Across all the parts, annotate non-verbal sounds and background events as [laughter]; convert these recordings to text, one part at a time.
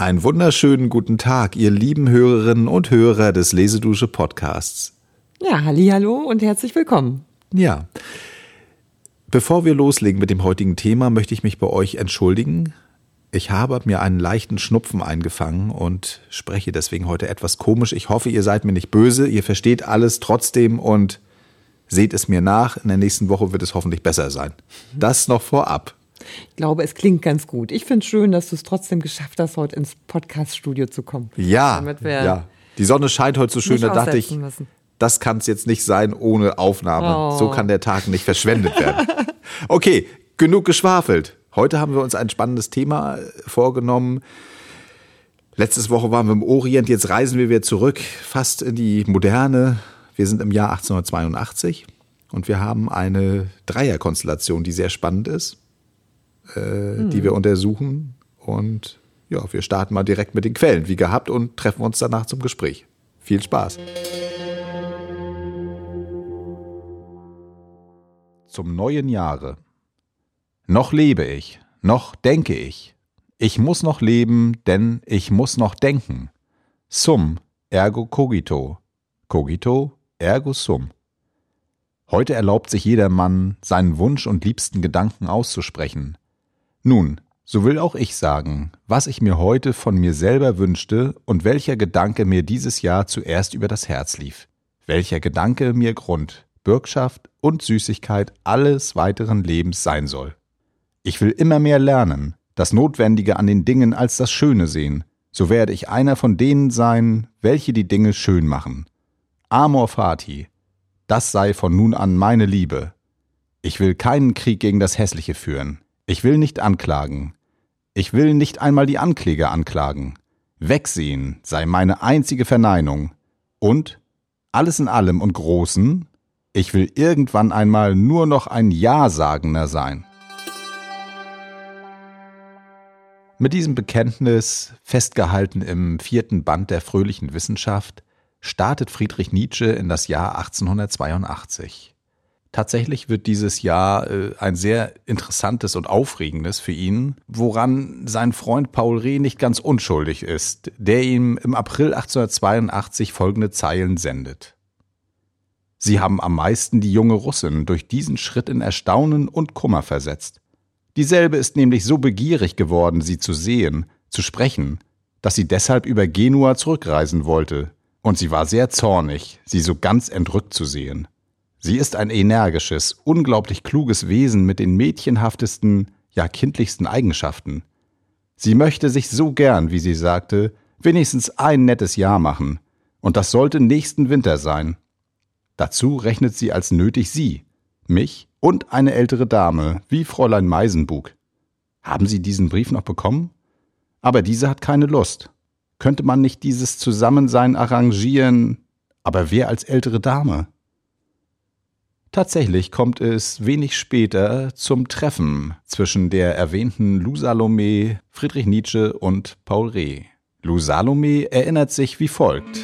Einen wunderschönen guten Tag, ihr lieben Hörerinnen und Hörer des Lesedusche Podcasts. Ja, hallo und herzlich willkommen. Ja. Bevor wir loslegen mit dem heutigen Thema, möchte ich mich bei euch entschuldigen. Ich habe mir einen leichten Schnupfen eingefangen und spreche deswegen heute etwas komisch. Ich hoffe, ihr seid mir nicht böse, ihr versteht alles trotzdem und seht es mir nach. In der nächsten Woche wird es hoffentlich besser sein. Das noch vorab. Ich glaube, es klingt ganz gut. Ich finde es schön, dass du es trotzdem geschafft hast, heute ins Podcast-Studio zu kommen. Ja, ja. Die Sonne scheint heute so schön, da dachte ich, müssen. das kann es jetzt nicht sein ohne Aufnahme. Oh. So kann der Tag nicht verschwendet werden. [laughs] Okay, genug geschwafelt. Heute haben wir uns ein spannendes Thema vorgenommen. Letztes Woche waren wir im Orient, jetzt reisen wir wieder zurück, fast in die Moderne. Wir sind im Jahr 1882 und wir haben eine Dreierkonstellation, die sehr spannend ist äh, hm. die wir untersuchen. Und ja, wir starten mal direkt mit den Quellen, wie gehabt, und treffen uns danach zum Gespräch. Viel Spaß. Zum neuen Jahre. Noch lebe ich, noch denke ich. Ich muss noch leben, denn ich muss noch denken. Sum, ergo cogito. Cogito, ergo sum. Heute erlaubt sich jeder Mann, seinen Wunsch und liebsten Gedanken auszusprechen. Nun, so will auch ich sagen, was ich mir heute von mir selber wünschte und welcher Gedanke mir dieses Jahr zuerst über das Herz lief, welcher Gedanke mir Grund, Bürgschaft und Süßigkeit alles weiteren Lebens sein soll. Ich will immer mehr lernen, das Notwendige an den Dingen als das Schöne sehen, so werde ich einer von denen sein, welche die Dinge schön machen. Amor fati, das sei von nun an meine Liebe. Ich will keinen Krieg gegen das Hässliche führen, ich will nicht anklagen. Ich will nicht einmal die Ankläger anklagen. Wegsehen sei meine einzige Verneinung. Und, alles in allem und Großen, ich will irgendwann einmal nur noch ein Ja-Sagender sein. Mit diesem Bekenntnis, festgehalten im vierten Band der fröhlichen Wissenschaft, startet Friedrich Nietzsche in das Jahr 1882. Tatsächlich wird dieses Jahr äh, ein sehr interessantes und aufregendes für ihn, woran sein Freund Paul Reh nicht ganz unschuldig ist, der ihm im April 1882 folgende Zeilen sendet. Sie haben am meisten die junge Russin durch diesen Schritt in Erstaunen und Kummer versetzt. Dieselbe ist nämlich so begierig geworden, sie zu sehen, zu sprechen, dass sie deshalb über Genua zurückreisen wollte, und sie war sehr zornig, sie so ganz entrückt zu sehen. Sie ist ein energisches, unglaublich kluges Wesen mit den mädchenhaftesten, ja kindlichsten Eigenschaften. Sie möchte sich so gern, wie sie sagte, wenigstens ein nettes Jahr machen, und das sollte nächsten Winter sein. Dazu rechnet sie als nötig sie, mich und eine ältere Dame, wie Fräulein Meisenbug. Haben Sie diesen Brief noch bekommen? Aber diese hat keine Lust. Könnte man nicht dieses Zusammensein arrangieren? Aber wer als ältere Dame? Tatsächlich kommt es wenig später zum Treffen zwischen der erwähnten Lou Salome, Friedrich Nietzsche und Paul Reh. Lou Salome erinnert sich wie folgt.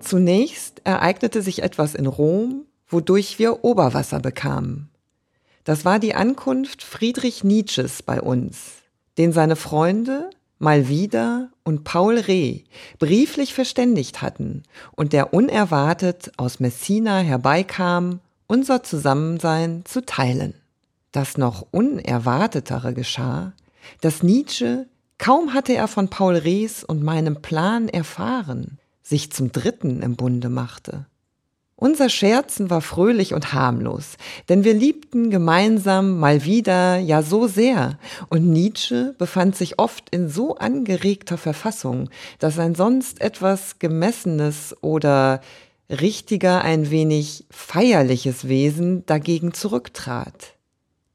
Zunächst ereignete sich etwas in Rom, wodurch wir Oberwasser bekamen. Das war die Ankunft Friedrich Nietzsches bei uns, den seine Freunde mal wieder und Paul Reh brieflich verständigt hatten und der unerwartet aus Messina herbeikam, unser Zusammensein zu teilen. Das noch Unerwartetere geschah, dass Nietzsche, kaum hatte er von Paul Rehs und meinem Plan erfahren, sich zum Dritten im Bunde machte. Unser Scherzen war fröhlich und harmlos, denn wir liebten gemeinsam mal wieder ja so sehr, und Nietzsche befand sich oft in so angeregter Verfassung, dass ein sonst etwas gemessenes oder richtiger ein wenig feierliches Wesen dagegen zurücktrat.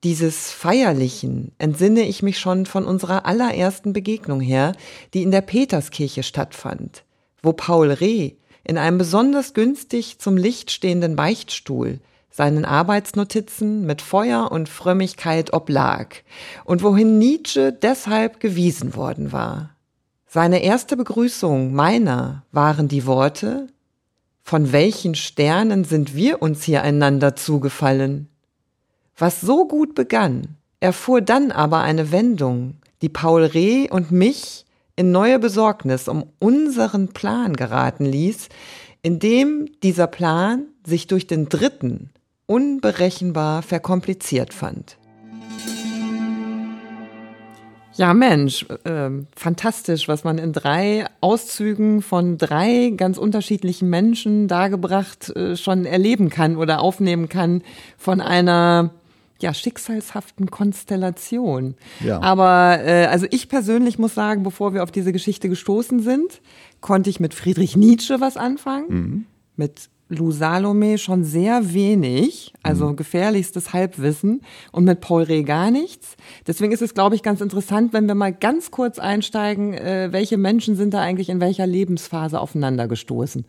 Dieses Feierlichen entsinne ich mich schon von unserer allerersten Begegnung her, die in der Peterskirche stattfand, wo Paul Reh in einem besonders günstig zum Licht stehenden Beichtstuhl seinen Arbeitsnotizen mit Feuer und Frömmigkeit oblag und wohin Nietzsche deshalb gewiesen worden war. Seine erste Begrüßung meiner waren die Worte Von welchen Sternen sind wir uns hier einander zugefallen? Was so gut begann, erfuhr dann aber eine Wendung, die Paul Reh und mich in neue Besorgnis um unseren Plan geraten ließ, indem dieser Plan sich durch den Dritten unberechenbar verkompliziert fand. Ja, Mensch, äh, fantastisch, was man in drei Auszügen von drei ganz unterschiedlichen Menschen dargebracht äh, schon erleben kann oder aufnehmen kann von einer ja, schicksalshaften Konstellation. Ja. Aber äh, also ich persönlich muss sagen, bevor wir auf diese Geschichte gestoßen sind, konnte ich mit Friedrich Nietzsche was anfangen, mhm. mit Lou Salome schon sehr wenig, also mhm. gefährlichstes Halbwissen und mit Paul Reh gar nichts. Deswegen ist es, glaube ich, ganz interessant, wenn wir mal ganz kurz einsteigen, äh, welche Menschen sind da eigentlich in welcher Lebensphase aufeinander gestoßen.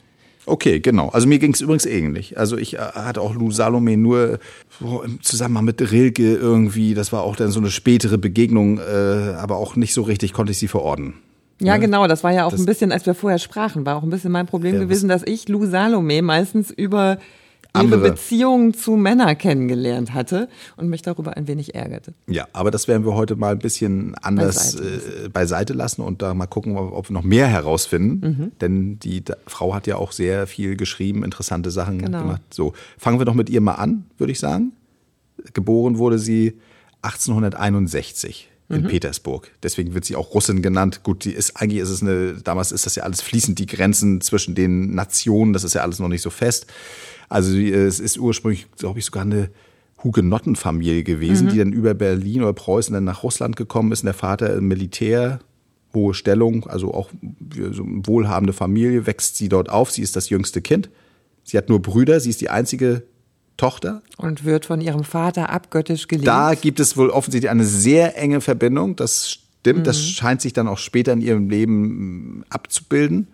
Okay, genau. Also mir ging es übrigens ähnlich. Also ich äh, hatte auch Lou Salome nur oh, im Zusammenhang mit Rilke irgendwie, das war auch dann so eine spätere Begegnung, äh, aber auch nicht so richtig konnte ich sie verorten. Ja, ne? genau, das war ja auch das, ein bisschen, als wir vorher sprachen, war auch ein bisschen mein Problem ja, gewesen, dass ich Lou Salome meistens über ihre Beziehungen zu Männern kennengelernt hatte und mich darüber ein wenig ärgerte. Ja, aber das werden wir heute mal ein bisschen anders beiseite, äh, beiseite lassen und da mal gucken, ob wir noch mehr herausfinden. Mhm. Denn die Frau hat ja auch sehr viel geschrieben, interessante Sachen genau. gemacht. So, fangen wir doch mit ihr mal an, würde ich sagen. Geboren wurde sie 1861 in mhm. Petersburg. Deswegen wird sie auch Russin genannt. Gut, die ist eigentlich ist es eine, damals ist das ja alles fließend, die Grenzen zwischen den Nationen, das ist ja alles noch nicht so fest. Also es ist ursprünglich, glaube ich, sogar eine Hugenottenfamilie gewesen, mhm. die dann über Berlin oder Preußen dann nach Russland gekommen ist. Und der Vater Militär, hohe Stellung, also auch so eine wohlhabende Familie, wächst sie dort auf. Sie ist das jüngste Kind. Sie hat nur Brüder, sie ist die einzige Tochter. Und wird von ihrem Vater abgöttisch geliebt. Da gibt es wohl offensichtlich eine sehr enge Verbindung. Das stimmt. Mhm. Das scheint sich dann auch später in ihrem Leben abzubilden.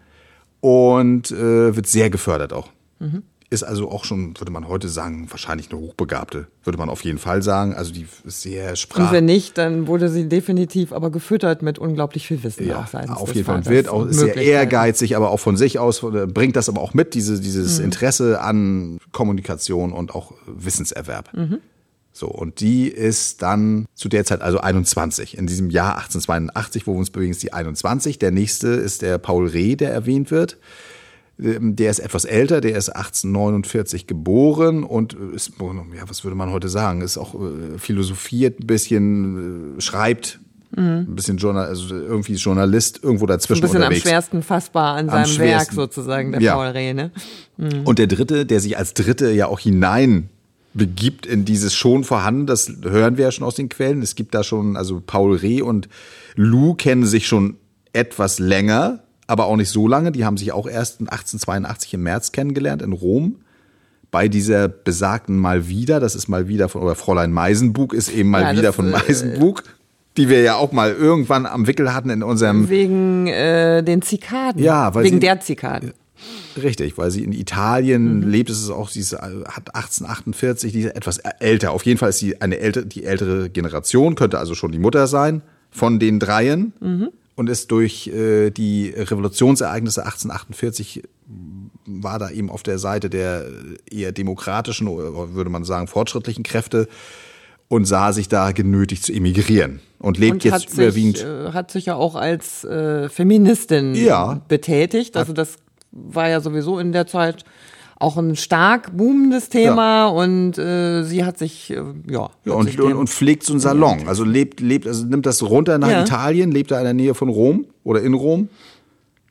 Und äh, wird sehr gefördert auch. Mhm ist also auch schon, würde man heute sagen, wahrscheinlich eine Hochbegabte, würde man auf jeden Fall sagen. Also die ist sehr sprach. Und wenn nicht, dann wurde sie definitiv aber gefüttert mit unglaublich viel Wissen. Ja, auch auf jeden Fall. Wird auch sehr ehrgeizig, aber auch von sich aus, bringt das aber auch mit, diese, dieses mhm. Interesse an Kommunikation und auch Wissenserwerb. Mhm. So, und die ist dann zu der Zeit also 21. In diesem Jahr 1882, wo wir uns bewegen, ist die 21. Der nächste ist der Paul Reh, der erwähnt wird. Ähm, der ist etwas älter, der ist 1849 geboren und ist, ja, was würde man heute sagen, ist auch äh, philosophiert ein bisschen, äh, schreibt Mhm. Ein bisschen Journal, also irgendwie Journalist irgendwo dazwischen. Ein bisschen unterwegs. am schwersten fassbar an seinem Werk sozusagen, der ja. Paul Reh. Ne? Mhm. Und der dritte, der sich als Dritte ja auch hinein begibt in dieses schon vorhanden, das hören wir ja schon aus den Quellen. Es gibt da schon, also Paul Reh und Lou kennen sich schon etwas länger aber auch nicht so lange. Die haben sich auch erst 1882 im März kennengelernt in Rom. Bei dieser besagten Malvida, das ist mal wieder von, oder Fräulein Meisenbug ist eben mal ja, wieder von äh, Meisenbug, die wir ja auch mal irgendwann am Wickel hatten in unserem. Wegen äh, den Zikaden. Ja, weil Wegen sie, der Zikaden. Richtig, weil sie in Italien mhm. lebt, ist es auch, sie ist, hat 1848, die ist etwas älter. Auf jeden Fall ist sie eine ältere, die ältere Generation, könnte also schon die Mutter sein von den Dreien. Mhm und ist durch äh, die Revolutionsereignisse 1848 war da eben auf der Seite der eher demokratischen, würde man sagen, fortschrittlichen Kräfte und sah sich da genötigt zu emigrieren und lebt und jetzt überwiegend. Sich, äh, hat sich ja auch als äh, Feministin ja. betätigt. Also das war ja sowieso in der Zeit auch ein stark boomendes Thema ja. und äh, sie hat sich äh, ja, ja und, sich und, und, pflegt so einen Salon, also lebt lebt also nimmt das runter nach ja. Italien, lebt da in der Nähe von Rom oder in Rom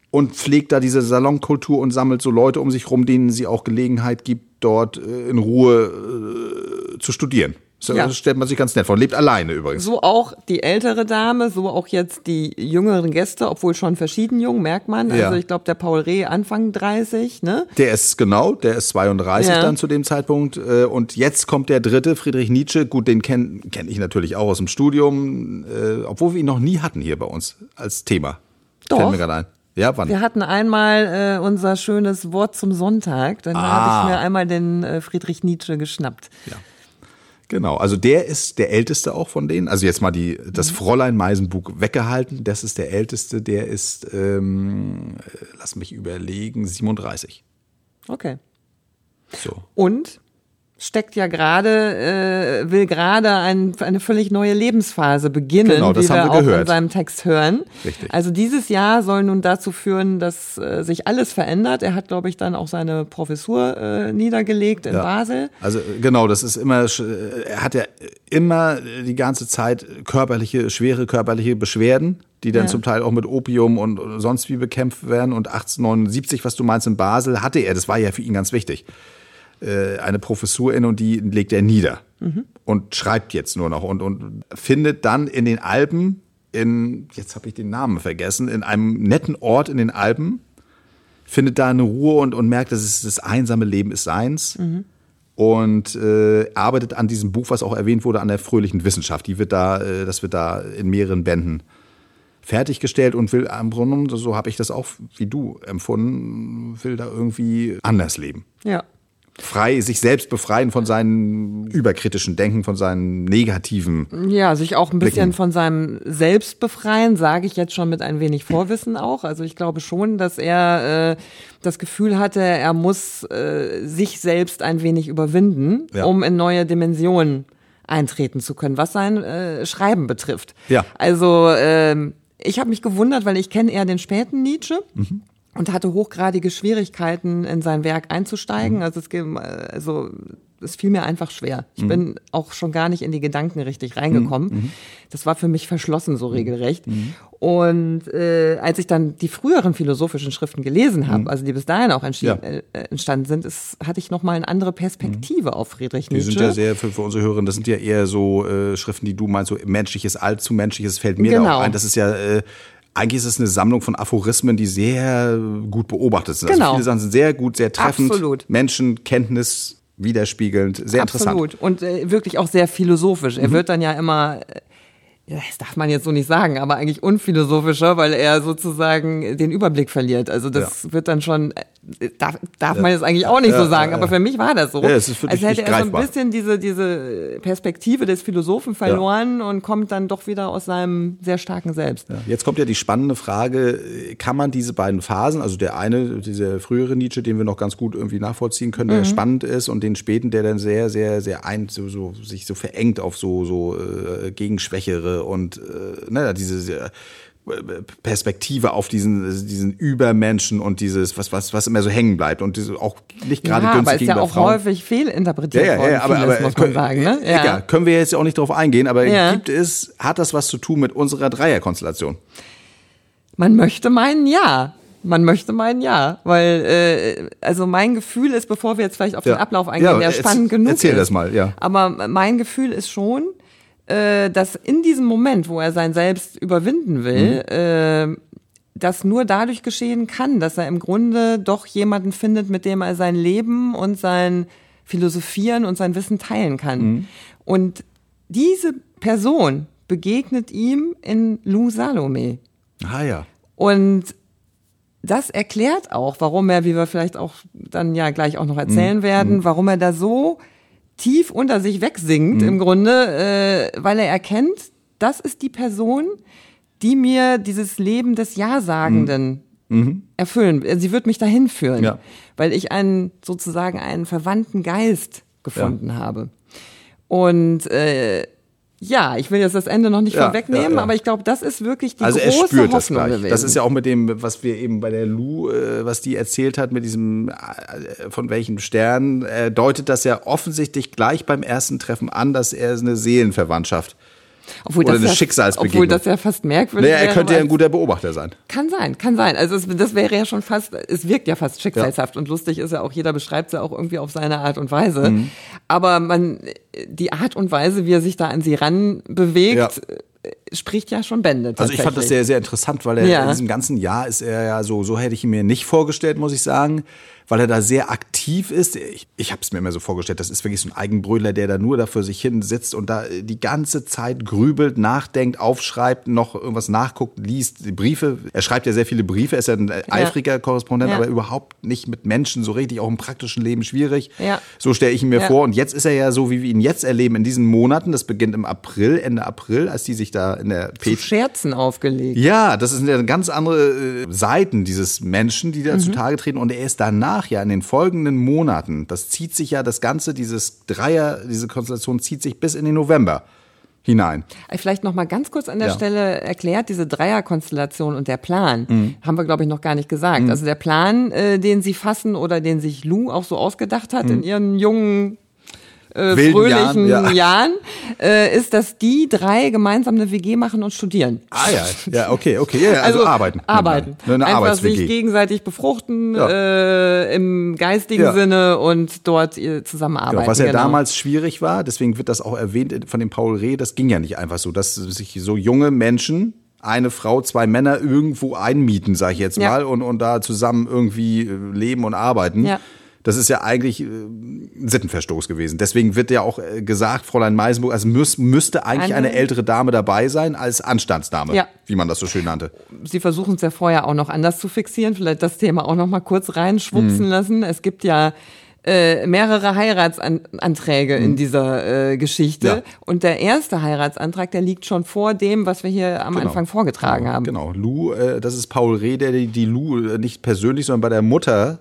und pflegt da diese Salonkultur und sammelt so Leute um sich rum, denen sie auch Gelegenheit gibt, dort äh, in Ruhe äh, zu studieren. So ja. stellt man sich ganz nett vor. Lebt alleine übrigens. So auch die ältere Dame, so auch jetzt die jüngeren Gäste, obwohl schon verschieden jung, merkt man. Also ja. ich glaube, der Paul Reh Anfang 30, ne? Der ist genau, der ist 32 ja. dann zu dem Zeitpunkt. Äh, und jetzt kommt der dritte, Friedrich Nietzsche. Gut, den kenne kenn ich natürlich auch aus dem Studium, äh, obwohl wir ihn noch nie hatten hier bei uns als Thema. Doch. Fällt mir gerade ein. Ja, wann? Wir hatten einmal äh, unser schönes Wort zum Sonntag. Dann ah. habe ich mir einmal den äh, Friedrich Nietzsche geschnappt. Ja. Genau, also der ist der älteste auch von denen. Also jetzt mal die, das mhm. Fräulein Meisenbug weggehalten. Das ist der älteste, der ist, ähm, lass mich überlegen, 37. Okay. So. Und steckt ja gerade, äh, will gerade ein, eine völlig neue Lebensphase beginnen, Genau, das wie wir, haben wir auch gehört. in seinem Text hören. Richtig. Also dieses Jahr soll nun dazu führen, dass äh, sich alles verändert. Er hat, glaube ich, dann auch seine Professur äh, niedergelegt in Ja. Basel. Also äh, genau, das ist immer, äh, er hat ja immer die ganze Zeit körperliche, schwere körperliche Beschwerden, die dann Ja. zum Teil auch mit Opium und sonst wie bekämpft werden. Und 1879, was du meinst, in Basel hatte er, das war ja für ihn ganz wichtig, äh, eine Professur in und die legt er nieder und schreibt jetzt nur noch und, und findet dann in den Alpen, in, jetzt habe ich den Namen vergessen, in einem netten Ort in den Alpen, findet da eine Ruhe und, und merkt, dass es das einsame Leben ist seins. Und äh, arbeitet an diesem Buch, was auch erwähnt wurde, an der fröhlichen Wissenschaft. Die wird da, äh, das wird da in mehreren Bänden fertiggestellt und will am Grunde, so habe ich das auch wie du empfunden, will da irgendwie anders leben. Ja. Frei, sich selbst befreien von seinen überkritischen Denken, von seinen negativen. Ja, sich auch ein bisschen Blicken. von seinem Selbst befreien, sage ich jetzt schon mit ein wenig Vorwissen auch. Also ich glaube schon, dass er äh, das Gefühl hatte, er muss äh, sich selbst ein wenig überwinden, Ja. um in neue Dimensionen eintreten zu können, was sein äh, Schreiben betrifft. Ja. Also ähm, ich habe mich gewundert, weil ich kenne eher den späten Nietzsche. Mhm. Und hatte hochgradige Schwierigkeiten, in sein Werk einzusteigen. Mhm. Also es, ge- also es fiel mir einfach schwer. Mhm. Ich bin auch schon gar nicht in die Gedanken richtig reingekommen. Mhm. Das war für mich verschlossen so regelrecht. Und äh, als ich dann die früheren philosophischen Schriften gelesen habe, also die bis dahin auch Mhm. Ja. äh, entstanden sind, ist, hatte ich noch mal eine andere Perspektive auf Friedrich Die Nietzsche. sind ja sehr, für, für unsere Hörerinnen, das sind ja eher so äh, Schriften, die du meinst, so menschliches, allzu menschliches fällt mir da Genau. auch ein. Das ist ja, äh, eigentlich ist es eine Sammlung von Aphorismen, die sehr gut beobachtet sind. Genau. Also viele Sachen sind sehr gut, sehr treffend. Absolut. Menschen, Kenntnis widerspiegelnd, sehr interessant. Mhm. Absolut. Und äh, wirklich auch sehr philosophisch. Er wird dann ja immer, äh, ja, das darf man jetzt so nicht sagen, aber eigentlich unphilosophischer, weil er sozusagen den Überblick verliert. Also das wird dann schon, darf, darf man jetzt eigentlich auch nicht so sagen, aber für mich war das so. Ja, es ist für Als dich hätte er so ein greifbar. bisschen diese, diese Perspektive des Philosophen verloren und kommt dann doch wieder aus seinem sehr starken Selbst. Ja, Jetzt kommt ja die spannende Frage, kann man diese beiden Phasen, also der eine, dieser frühere Nietzsche, den wir noch ganz gut irgendwie nachvollziehen können, Mhm. der spannend ist und den späten, der dann sehr, sehr, sehr ein, so, so, sich so verengt auf so, so äh, Gegenschwächere und äh, ne, diese sehr, Perspektive auf diesen, diesen Übermenschen und dieses, was, was, was immer so hängen bleibt und diese auch nicht gerade ja, günstig aber ist ja auch Frauen. häufig fehlinterpretiert Ja, ja, worden, ja, aber, vieles, aber muss man können- sagen. Ne? Egal, können wir jetzt ja auch nicht drauf eingehen, aber Ja. gibt es, hat das was zu tun mit unserer Dreierkonstellation? Man möchte meinen ja. Man möchte meinen ja, weil äh, also mein Gefühl ist, bevor wir jetzt vielleicht auf Ja. den Ablauf eingehen, Ja, der spannend genug erzähl ist. das mal, ja. Aber mein Gefühl ist schon, äh, dass in diesem Moment, wo er sein Selbst überwinden will, Mhm. äh, das nur dadurch geschehen kann, dass er im Grunde doch jemanden findet, mit dem er sein Leben und sein Philosophieren und sein Wissen teilen kann. Mhm. Und diese Person begegnet ihm in Lou Salome. Ah ja. Und das erklärt auch, warum er, wie wir vielleicht auch dann ja gleich auch noch erzählen werden, warum er da so tief unter sich wegsinkt im Grunde, äh, weil er erkennt, das ist die Person, die mir dieses Leben des Ja-Sagenden erfüllen. Sie wird mich dahin führen, Ja. weil ich einen sozusagen einen verwandten Geist gefunden habe. Und äh, ja, ich will jetzt das Ende noch nicht Ja, vorwegnehmen, ja, ja. aber ich glaube, das ist wirklich die Also er große spürt das Hoffnung gleich. gewesen. Das ist ja auch mit dem, was wir eben bei der Lu, äh, was die erzählt hat, mit diesem, äh, von welchem Stern, äh, deutet das ja offensichtlich gleich beim ersten Treffen an, dass er eine Seelenverwandtschaft obwohl oder das eine ja, Schicksalsbegegnung. Obwohl das ja fast merkwürdig Naja, er wäre, könnte ja ein guter Beobachter sein. Kann sein, kann sein. Also es, das wäre ja schon fast, es wirkt ja fast schicksalshaft und lustig ist ja auch, jeder beschreibt es ja auch irgendwie auf seine Art und Weise. Mhm. Aber man, die Art und Weise, wie er sich da an sie ran bewegt, Ja. äh, spricht ja schon Bände. Also ich fand das sehr, sehr interessant, weil er Ja. in diesem ganzen Jahr ist er ja so, so hätte ich ihn mir nicht vorgestellt, muss ich sagen, weil er da sehr aktiv ist. Ich, ich habe es mir immer so vorgestellt, das ist wirklich so ein Eigenbrötler, der da nur da für sich hin sitzt und da die ganze Zeit grübelt, nachdenkt, aufschreibt, noch irgendwas nachguckt, liest, die Briefe. Er schreibt ja sehr viele Briefe, er ist ja ein eifriger Korrespondent, Ja. aber überhaupt nicht mit Menschen so richtig, auch im praktischen Leben schwierig. Ja. So stelle ich ihn mir Ja. vor. Und jetzt ist er ja so, wie wir ihn jetzt erleben, in diesen Monaten, das beginnt im April, Ende April, als die sich da in der zu P Scherzen aufgelegt. ja, das sind ja ganz andere äh, Seiten dieses Menschen, die Mhm. da zutage treten. Und er ist danach danach ja in den folgenden Monaten, das zieht sich ja das Ganze, dieses Dreier, diese Konstellation zieht sich bis in den November hinein. Vielleicht noch mal ganz kurz an der Ja. Stelle erklärt, diese Dreierkonstellation und der Plan, Mhm. haben wir, glaube ich, noch gar nicht gesagt. Also der Plan, äh, den sie fassen oder den sich Lou auch so ausgedacht hat in ihren jungen, äh, fröhlichen Jahren, ja. Jahren, äh, ist, dass die drei gemeinsam eine WG machen und studieren. Ah ja, ja, okay, okay, ja, ja, also, arbeiten. Arbeiten. Eine, eine Einfach sich gegenseitig befruchten Ja. äh, im geistigen. Sinne und dort äh, zusammenarbeiten. Genau, was ja genau. damals schwierig war, deswegen wird das auch erwähnt von dem Paul Reh, das ging ja nicht einfach so, dass sich so junge Menschen, eine Frau, zwei Männer irgendwo einmieten, sag ich jetzt mal, und, und da zusammen irgendwie äh, leben und arbeiten. Ja. Das ist ja eigentlich äh, ein Sittenverstoß gewesen. Deswegen wird ja auch äh, gesagt, Fräulein Meisenburg, also müß, müsste eigentlich Eine- eine ältere Dame dabei sein als Anstandsdame, Ja. wie man das so schön nannte. Sie versuchen es ja vorher auch noch anders zu fixieren, vielleicht das Thema auch noch mal kurz Mhm. reinschwupsen lassen. Es gibt ja äh, mehrere Heiratsanträge in dieser äh, Geschichte. Ja. Und der erste Heiratsantrag, der liegt schon vor dem, was wir hier am Genau. Anfang vorgetragen haben. Genau, Lou, äh, das ist Paul Reh, der die, die Lou äh, nicht persönlich, sondern bei der Mutter,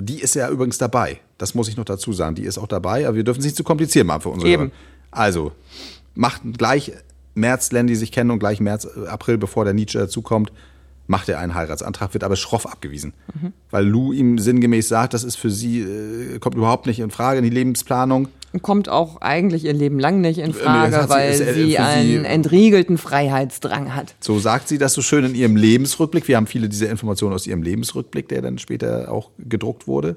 die ist ja übrigens dabei. Das muss ich noch dazu sagen. Die ist auch dabei, aber wir dürfen es nicht zu kompliziert machen für unsere Eben. Hörer. Also, macht gleich März, lernen die sich kennen und gleich März, äh, April, bevor der Nietzsche dazukommt, macht er einen Heiratsantrag, wird aber schroff abgewiesen. Mhm. Weil Lou ihm sinngemäß sagt, das ist für sie, äh, kommt überhaupt nicht in Frage in die Lebensplanung. Kommt auch eigentlich ihr Leben lang nicht in Frage, sie- weil äh, sie sie- einen entriegelten Freiheitsdrang hat. So sagt sie das so schön in ihrem Lebensrückblick. Wir haben viele dieser Informationen aus ihrem Lebensrückblick, der dann später auch gedruckt wurde.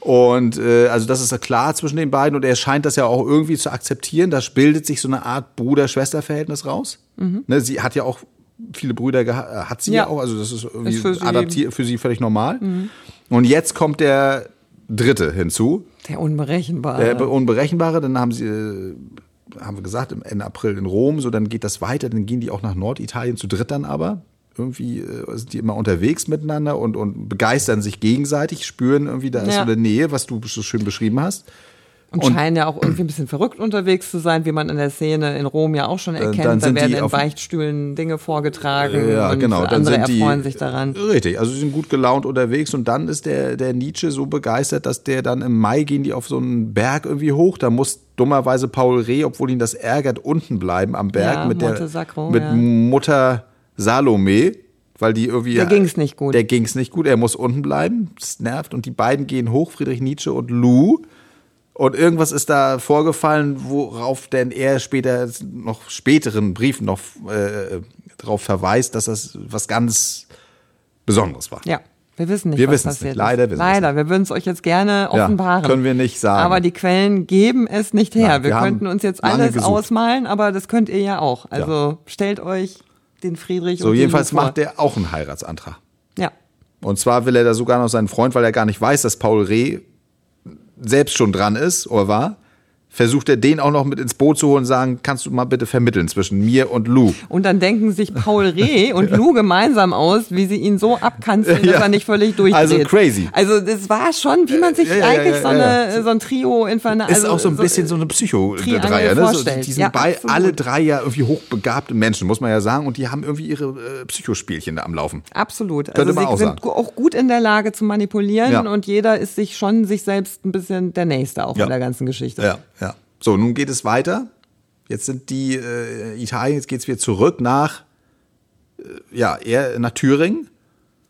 Und äh, also das ist ja klar zwischen den beiden und er scheint das ja auch irgendwie zu akzeptieren. Da bildet sich so eine Art Bruder-Schwester-Verhältnis raus. Ne, sie hat ja auch viele Brüder geha- hat sie ja. Ja. auch, also das ist irgendwie Ist für sie- adaptiert für sie völlig normal. Und jetzt kommt der dritte hinzu, Der Unberechenbare. der Be- Unberechenbare, dann haben sie, äh, haben wir gesagt, im Ende April in Rom, so dann geht das weiter, dann gehen die auch nach Norditalien zu dritt dann aber. Irgendwie äh, sind die immer unterwegs miteinander und, und begeistern sich gegenseitig, spüren irgendwie, da ist Ja. so eine Nähe, was du so schön beschrieben hast. Und, Und- scheinen ja auch irgendwie ein bisschen verrückt unterwegs zu sein, wie man in der Szene in Rom ja auch schon erkennt. dann da werden in Beichtstühlen Dinge vorgetragen Ja, und genau. Dann andere die, erfreuen sich daran. Richtig, also sie sind gut gelaunt unterwegs und dann ist der, der Nietzsche so begeistert, dass der dann im Mai gehen die auf so einen Berg irgendwie hoch. Da muss dummerweise Paul Reh, obwohl ihn das ärgert, unten bleiben am Berg Ja, mit der Sacro, mit ja. Mutter Salome, weil die irgendwie Der ging's nicht gut. Der ging's nicht gut. Er muss unten bleiben. Das nervt und die beiden gehen hoch, Friedrich Nietzsche und Lou. Und irgendwas ist da vorgefallen, worauf denn er später noch späteren Briefen noch äh, darauf verweist, dass das was ganz Besonderes war. Ja, wir wissen nicht, Wir was passiert nicht. Leider ist. wissen Leider, wir würden es euch jetzt gerne Ja, offenbaren. können wir nicht sagen. Aber die Quellen geben es nicht her. Nein, wir wir könnten uns jetzt alles gesucht. ausmalen, aber das könnt ihr ja auch. Also stellt euch den Friedrich So, jedenfalls macht er auch einen Heiratsantrag. Ja. Und zwar will er da sogar noch seinen Freund, weil er gar nicht weiß, dass Paul Reh selbst schon dran ist oder war, versucht er den auch noch mit ins Boot zu holen und sagen, kannst du mal bitte vermitteln zwischen mir und Lou. Und dann denken sich Paul Reh [laughs] und Lou gemeinsam aus, wie sie ihn so abkanzeln, dass Ja. er nicht völlig durchdreht. Also crazy. Also das war schon, wie man sich Ja, eigentlich so, eine, so ein Trio infernal. Ist also auch so ein bisschen so eine Psycho-Dreier. Ne? So, die sind Ja, bei, alle drei ja irgendwie hochbegabte Menschen, muss man ja sagen. Und die haben irgendwie ihre äh, Psychospielchen da am Laufen. Absolut. Könnte Also man sie auch sind sagen. auch gut in der Lage zu manipulieren und jeder ist sich schon sich selbst ein bisschen der Nächste auch in der ganzen Geschichte. Ja. So, nun geht es weiter. Jetzt sind die äh, Italien, jetzt geht's wieder zurück nach, äh, ja, er nach Thüringen.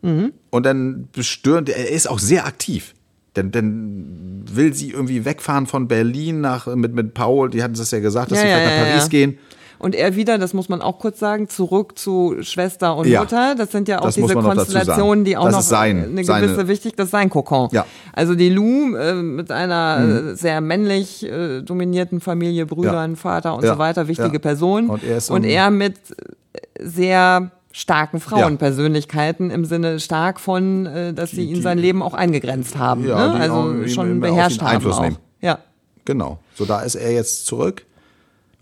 Mhm. Und dann bestürmt, er ist auch sehr aktiv. Denn dann will sie irgendwie wegfahren von Berlin nach, mit, mit Paul, die hatten es ja gesagt, dass Ja, sie ja, nach Paris ja. gehen. Und er wieder, das muss man auch kurz sagen, zurück zu Schwester und Ja. Mutter. Das sind ja auch Das diese Konstellationen, die auch Das noch sein- eine gewisse wichtig, das ist sein Kokon. Ja. Mhm. Also die Lou äh, mit einer äh, sehr männlich äh, dominierten Familie, Brüdern, Ja. Vater und Ja. so weiter, wichtige Ja. Person. Und er ist und er mit äh, sehr starken Frauenpersönlichkeiten im Sinne stark von, äh, dass sie ihn sein Leben auch eingegrenzt haben. Ja, ne? die Also schon beherrscht haben Einfluss auch. nehmen. Ja. Genau. So, da ist er jetzt zurück.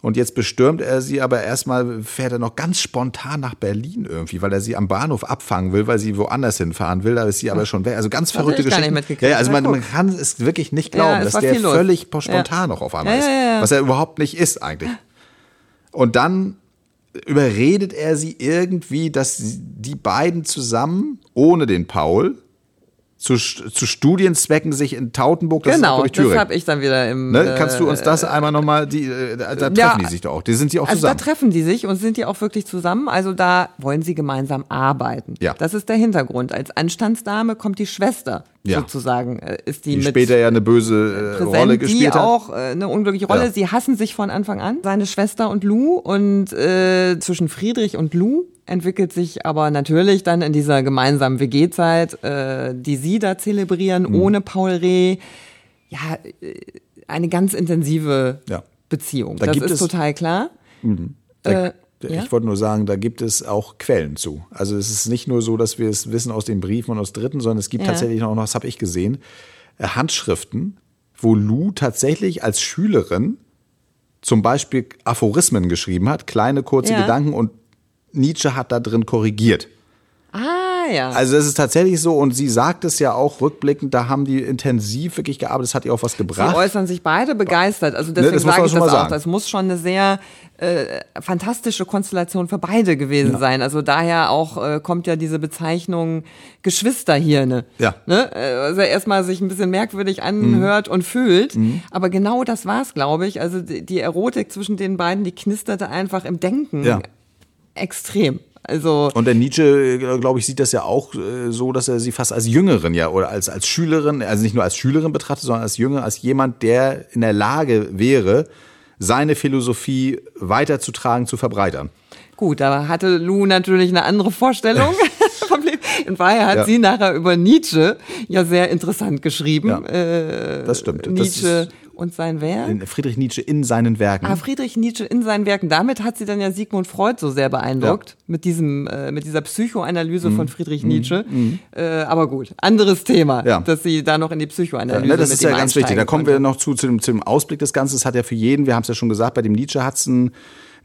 Und jetzt bestürmt er sie, aber erstmal fährt er noch ganz spontan nach Berlin irgendwie, weil er sie am Bahnhof abfangen will, weil sie woanders hinfahren will. Da ist sie aber schon weg. Also ganz verrückte mitgekriegt. Ja, ja, also man, man kann es wirklich nicht Ja, glauben, es dass der völlig Ja. spontan noch auf einmal Ja, ist. ja, ja, ja. Was er überhaupt nicht ist eigentlich. Und dann überredet er sie irgendwie, dass die beiden zusammen, ohne den Paul, zu, zu Studienzwecken sich in Tautenburg, das genau, ist das habe ich dann wieder im. Ne? Kannst du uns das äh, einmal nochmal, die, äh, da treffen ja, die sich doch auch, die sind die auch also zusammen. Da treffen die sich und sind die auch wirklich zusammen, also da wollen sie gemeinsam arbeiten. Ja. Das ist der Hintergrund. Als Anstandsdame kommt die Schwester ja. sozusagen, äh, ist die, die mit später ja eine böse äh, Rolle gespielt die hat. auch äh, eine unglückliche Rolle. Ja. Sie hassen sich von Anfang an, seine Schwester und Lou und äh, zwischen Friedrich und Lou entwickelt sich aber natürlich dann in dieser gemeinsamen WG-Zeit, äh, die sie da zelebrieren, mhm. ohne Paul Reh, ja, äh, eine ganz intensive ja. Beziehung. Da das ist total klar. Mhm. Da, äh, ich ja? wollte nur sagen, da gibt es auch Quellen zu. Also es ist nicht nur so, dass wir es wissen aus den Briefen und aus Dritten, sondern es gibt ja. tatsächlich noch, das habe ich gesehen, äh, Handschriften, wo Lou tatsächlich als Schülerin zum Beispiel Aphorismen geschrieben hat, kleine kurze ja. Gedanken und Nietzsche hat da drin korrigiert. Ah, ja. Also das ist tatsächlich so und sie sagt es ja auch rückblickend, da haben die intensiv wirklich gearbeitet, das hat ihr auch was gebracht. Sie äußern sich beide begeistert, also deswegen ne, sage ich das auch, sagen. das muss schon eine sehr äh, fantastische Konstellation für beide gewesen ja. sein. Also daher auch äh, kommt ja diese Bezeichnung Geschwisterhirne. Ja. Ne? Also erstmal sich ein bisschen merkwürdig anhört mhm. und fühlt, mhm. aber genau das war's, glaube ich. Also die, die Erotik zwischen den beiden, die knisterte einfach im Denken. Ja extrem. Also und der Nietzsche, glaube ich, sieht das ja auch äh, so, dass er sie fast als Jüngerin ja oder als als Schülerin, also nicht nur als Schülerin betrachtet, sondern als Jünger, als jemand, der in der Lage wäre, seine Philosophie weiterzutragen, zu verbreitern. Gut, da hatte Lou natürlich eine andere Vorstellung. [laughs] [laughs] In Wahrheit hat ja. sie nachher über Nietzsche ja sehr interessant geschrieben. Ja, äh, das stimmt. Nietzsche das und sein Werk? Friedrich Nietzsche in seinen Werken. Ah, Friedrich Nietzsche in seinen Werken. Damit hat sie dann ja Sigmund Freud so sehr beeindruckt. Ja. Mit diesem, äh, mit dieser Psychoanalyse mhm. von Friedrich mhm. Nietzsche. Mhm. Äh, aber gut, anderes Thema, ja. dass sie da noch in die Psychoanalyse ja, ne, Das ist ja ganz wichtig. Da kommen wir noch zu, zu dem, zu dem Ausblick des Ganzen. Es hat ja für jeden, wir haben es ja schon gesagt, bei dem Nietzsche hat es ein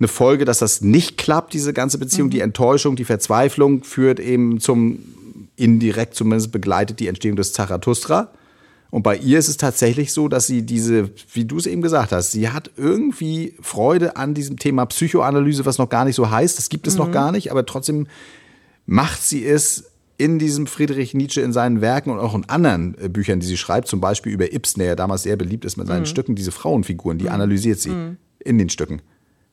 eine Folge, dass das nicht klappt, diese ganze Beziehung, mhm. die Enttäuschung, die Verzweiflung führt eben zum, indirekt zumindest begleitet die Entstehung des Zarathustra. Und bei ihr ist es tatsächlich so, dass sie diese, wie du es eben gesagt hast, sie hat irgendwie Freude an diesem Thema Psychoanalyse, was noch gar nicht so heißt. Das gibt es mhm. noch gar nicht, aber trotzdem macht sie es in diesem Friedrich Nietzsche in seinen Werken und auch in anderen äh, Büchern, die sie schreibt, zum Beispiel über Ibsen, der ja damals sehr beliebt ist mit seinen mhm. Stücken, diese Frauenfiguren, die mhm. analysiert sie mhm. in den Stücken.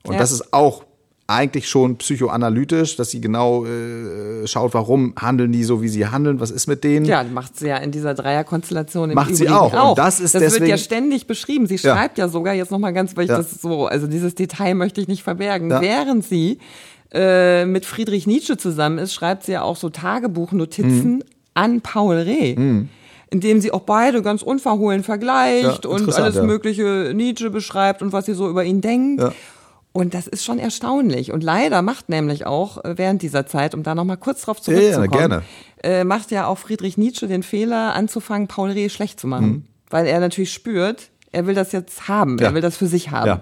Und ja. das ist auch eigentlich schon psychoanalytisch, dass sie genau äh, schaut, warum handeln die so, wie sie handeln, was ist mit denen. Ja, macht sie ja in dieser Dreierkonstellation im Macht Übrigen sie auch. auch. Und das ist das deswegen, wird ja ständig beschrieben. Sie schreibt ja, ja sogar, jetzt nochmal ganz, weil ich ja. das so, also dieses Detail möchte ich nicht verbergen, ja. während sie äh, mit Friedrich Nietzsche zusammen ist, schreibt sie ja auch so Tagebuchnotizen mhm. an Paul Reh. Mhm indem sie auch beide ganz unverhohlen vergleicht ja, und alles ja. mögliche Nietzsche beschreibt und was sie so über ihn denkt. Ja. Und das ist schon erstaunlich. Und leider macht nämlich auch äh, während dieser Zeit, um da nochmal kurz drauf zurückzukommen, ja, ja, äh, macht ja auch Friedrich Nietzsche den Fehler, anzufangen, Paul Reh schlecht zu machen. Mhm. Weil er natürlich spürt, er will das jetzt haben, ja. er will das für sich haben. Ja.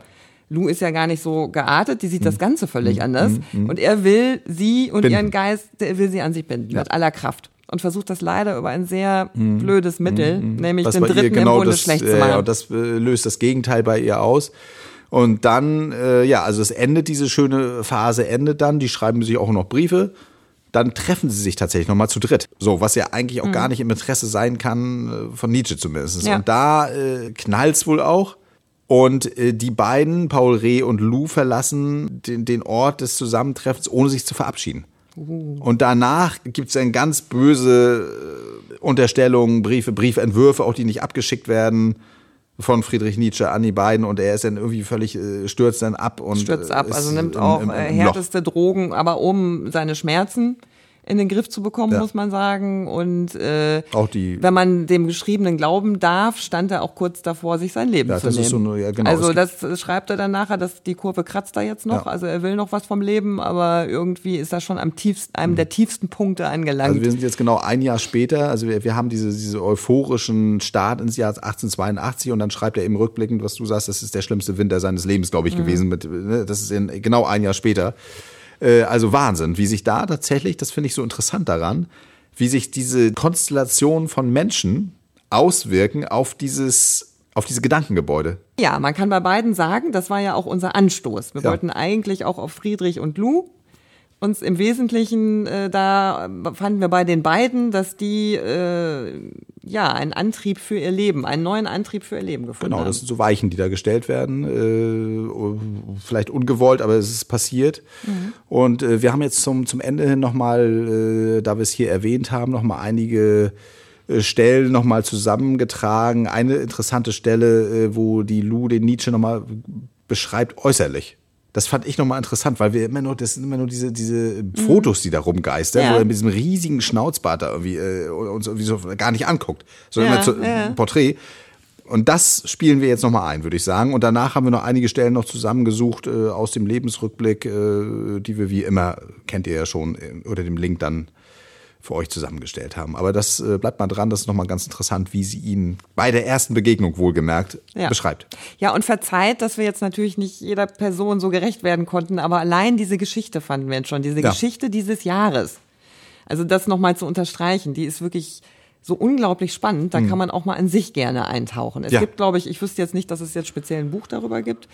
Lou ist ja gar nicht so geartet, die sieht mhm. das Ganze völlig mhm. anders. Mhm. Und er will sie und binden. ihren Geist, er will sie an sich binden, mit aller Kraft und versucht das leider über ein sehr mhm. blödes Mittel, mhm. nämlich Was den Dritten genau im Bunde das, schlecht zu machen. Ja, das äh, löst das Gegenteil bei ihr aus. Und dann, äh, ja, also es endet, diese schöne Phase endet dann, die schreiben sich auch noch Briefe. Dann treffen sie sich tatsächlich nochmal zu dritt. So, was ja eigentlich auch mhm. gar nicht im Interesse sein kann, äh, von Nietzsche zumindest. Ja. Und da äh, knallt's wohl auch. Und äh, die beiden, Paul Reh und Lou, verlassen den, den Ort des Zusammentreffens, ohne sich zu verabschieden. Uh. Und danach gibt's dann ganz böse äh, Unterstellungen, Briefe, Briefentwürfe, auch die nicht abgeschickt werden von Friedrich Nietzsche an die beiden und er ist dann irgendwie völlig äh, stürzt dann ab und stürzt ab, also nimmt auch im, im, im härteste Drogen, aber um seine Schmerzen in den Griff zu bekommen, ja. muss man sagen. Und äh, auch die, wenn man dem Geschriebenen glauben darf, stand er auch kurz davor, sich sein Leben ja, zu nehmen. So eine, ja, genau, also das schreibt er dann nachher, dass die Kurve kratzt da jetzt noch. Also er will noch was vom Leben, aber irgendwie ist er schon am tiefsten, einem mhm. der tiefsten Punkte angelangt. Also wir sind jetzt genau ein Jahr später. Also wir, wir haben diese, diese euphorischen Start ins Jahr 1882 und dann schreibt er eben rückblickend, was du sagst, das ist der schlimmste Winter seines Lebens, glaube ich, mhm. gewesen. Mit, ne, das ist in, genau ein Jahr später. Äh, also Wahnsinn, wie sich da tatsächlich, das finde ich so interessant daran, wie sich diese Konstellation von Menschen auswirken auf dieses auf diese Gedankengebäude. Ja, man kann bei beiden sagen, das war ja auch unser Anstoß. Wir ja. wollten eigentlich auch auf Friedrich und Lou uns im Wesentlichen, äh, da fanden wir bei den beiden, dass die äh, ja einen Antrieb für ihr Leben, einen neuen Antrieb für ihr Leben gefunden genau, haben. Genau, das sind so Weichen, die da gestellt werden. Äh, vielleicht ungewollt, aber es ist passiert. Mhm. Und äh, wir haben jetzt zum, zum Ende hin nochmal, äh, da wir es hier erwähnt haben, nochmal einige äh, Stellen nochmal zusammengetragen. Eine interessante Stelle, äh, wo die Lou den Nietzsche nochmal beschreibt äußerlich. Das fand ich nochmal interessant, weil wir immer nur, das sind immer nur diese, diese. Fotos, die da rumgeistern, ja. wo er mit diesem riesigen Schnauzbart da irgendwie äh, uns irgendwie so gar nicht anguckt, sondern ja, immer zu, ja. Porträt. Und das spielen wir jetzt nochmal ein, würde ich sagen. Und danach haben wir noch einige Stellen noch zusammengesucht äh, aus dem Lebensrückblick, äh, die wir wie immer, kennt ihr ja schon, äh, unter dem Link dann für euch zusammengestellt haben. Aber das äh, bleibt mal dran, das ist nochmal ganz interessant, wie sie ihn bei der ersten Begegnung wohlgemerkt ja. beschreibt. Ja, und verzeiht, dass wir jetzt natürlich nicht jeder Person so gerecht werden konnten, aber allein diese Geschichte fanden wir jetzt schon, diese ja. Geschichte dieses Jahres. Also das nochmal zu unterstreichen, die ist wirklich so unglaublich spannend, da mhm. kann man auch mal an sich gerne eintauchen. Es ja. gibt, glaube ich, ich wüsste jetzt nicht, dass es jetzt speziell ein Buch darüber gibt,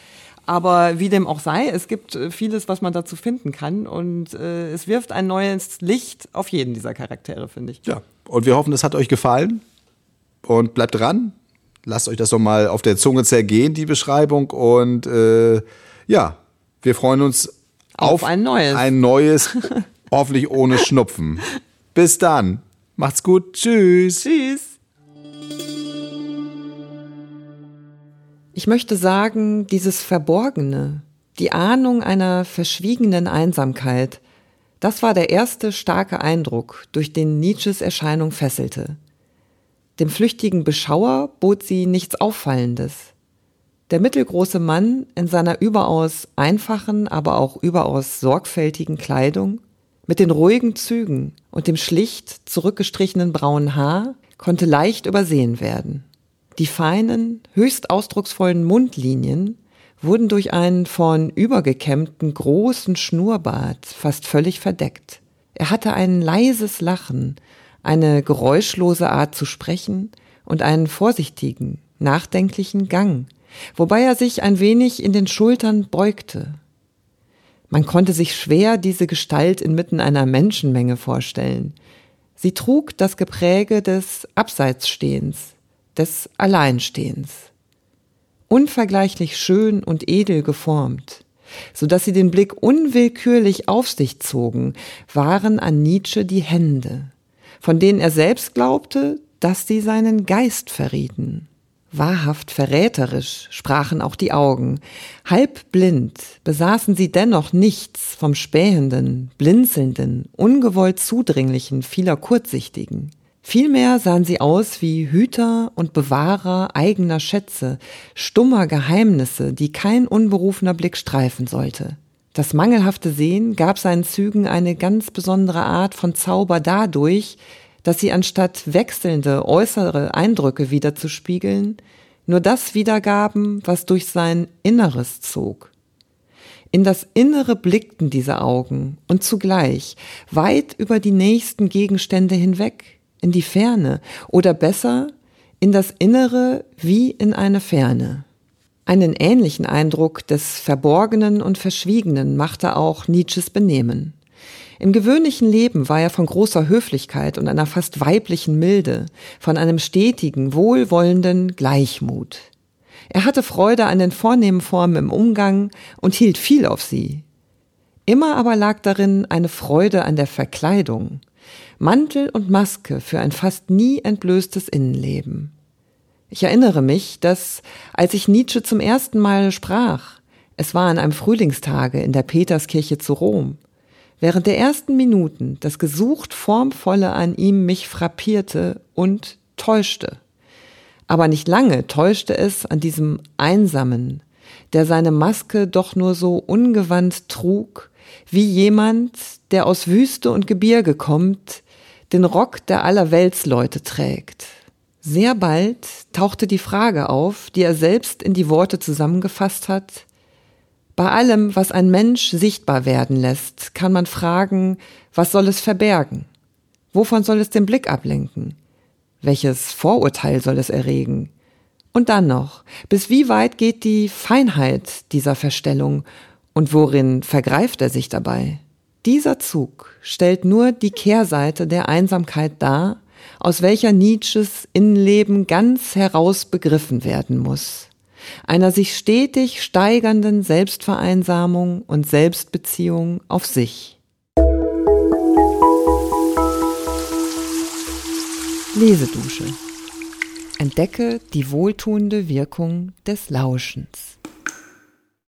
aber wie dem auch sei, es gibt äh, vieles, was man dazu finden kann und äh, es wirft ein neues Licht auf jeden dieser Charaktere, finde ich. Ja, und wir hoffen, es hat euch gefallen und bleibt dran. Lasst euch das doch mal auf der Zunge zergehen, die Beschreibung und äh, ja, wir freuen uns auf, auf ein neues. Ein neues, [laughs] hoffentlich ohne Schnupfen. Bis dann. Macht's gut. Tschüss. Tschüss. Ich möchte sagen, dieses Verborgene, die Ahnung einer verschwiegenen Einsamkeit, das war der erste starke Eindruck, durch den Nietzsches Erscheinung fesselte. Dem flüchtigen Beschauer bot sie nichts Auffallendes. Der mittelgroße Mann in seiner überaus einfachen, aber auch überaus sorgfältigen Kleidung, mit den ruhigen Zügen und dem schlicht zurückgestrichenen braunen Haar, konnte leicht übersehen werden. Die feinen, höchst ausdrucksvollen Mundlinien wurden durch einen von übergekämmten großen Schnurrbart fast völlig verdeckt. Er hatte ein leises Lachen, eine geräuschlose Art zu sprechen und einen vorsichtigen, nachdenklichen Gang, wobei er sich ein wenig in den Schultern beugte. Man konnte sich schwer diese Gestalt inmitten einer Menschenmenge vorstellen. Sie trug das Gepräge des Abseitsstehens, des Alleinstehens. Unvergleichlich schön und edel geformt, so dass sie den Blick unwillkürlich auf sich zogen, waren an Nietzsche die Hände, von denen er selbst glaubte, dass sie seinen Geist verrieten. Wahrhaft verräterisch sprachen auch die Augen. Halb blind besaßen sie dennoch nichts vom spähenden, blinzelnden, ungewollt zudringlichen vieler Kurzsichtigen. Vielmehr sahen sie aus wie Hüter und Bewahrer eigener Schätze, stummer Geheimnisse, die kein unberufener Blick streifen sollte. Das mangelhafte Sehen gab seinen Zügen eine ganz besondere Art von Zauber dadurch, dass sie anstatt wechselnde äußere Eindrücke wiederzuspiegeln, nur das wiedergaben, was durch sein Inneres zog. In das Innere blickten diese Augen und zugleich weit über die nächsten Gegenstände hinweg, in die Ferne oder besser in das Innere wie in eine Ferne. Einen ähnlichen Eindruck des Verborgenen und Verschwiegenen machte auch Nietzsches Benehmen. Im gewöhnlichen Leben war er von großer Höflichkeit und einer fast weiblichen Milde, von einem stetigen, wohlwollenden Gleichmut. Er hatte Freude an den vornehmen Formen im Umgang und hielt viel auf sie. Immer aber lag darin eine Freude an der Verkleidung, Mantel und Maske für ein fast nie entblößtes Innenleben. Ich erinnere mich, dass, als ich Nietzsche zum ersten Mal sprach, es war an einem Frühlingstage in der Peterskirche zu Rom, während der ersten Minuten das gesucht Formvolle an ihm mich frappierte und täuschte. Aber nicht lange täuschte es an diesem Einsamen, der seine Maske doch nur so ungewandt trug, wie jemand, der aus Wüste und Gebirge kommt, den Rock der Allerweltsleute trägt. Sehr bald tauchte die Frage auf, die er selbst in die Worte zusammengefasst hat. Bei allem, was ein Mensch sichtbar werden lässt, kann man fragen, was soll es verbergen? Wovon soll es den Blick ablenken? Welches Vorurteil soll es erregen? Und dann noch, bis wie weit geht die Feinheit dieser Verstellung und worin vergreift er sich dabei? Dieser Zug stellt nur die Kehrseite der Einsamkeit dar, aus welcher Nietzsches Innenleben ganz heraus begriffen werden muss. Einer sich stetig steigernden Selbstvereinsamung und Selbstbeziehung auf sich. Lesedusche. Entdecke die wohltuende Wirkung des Lauschens.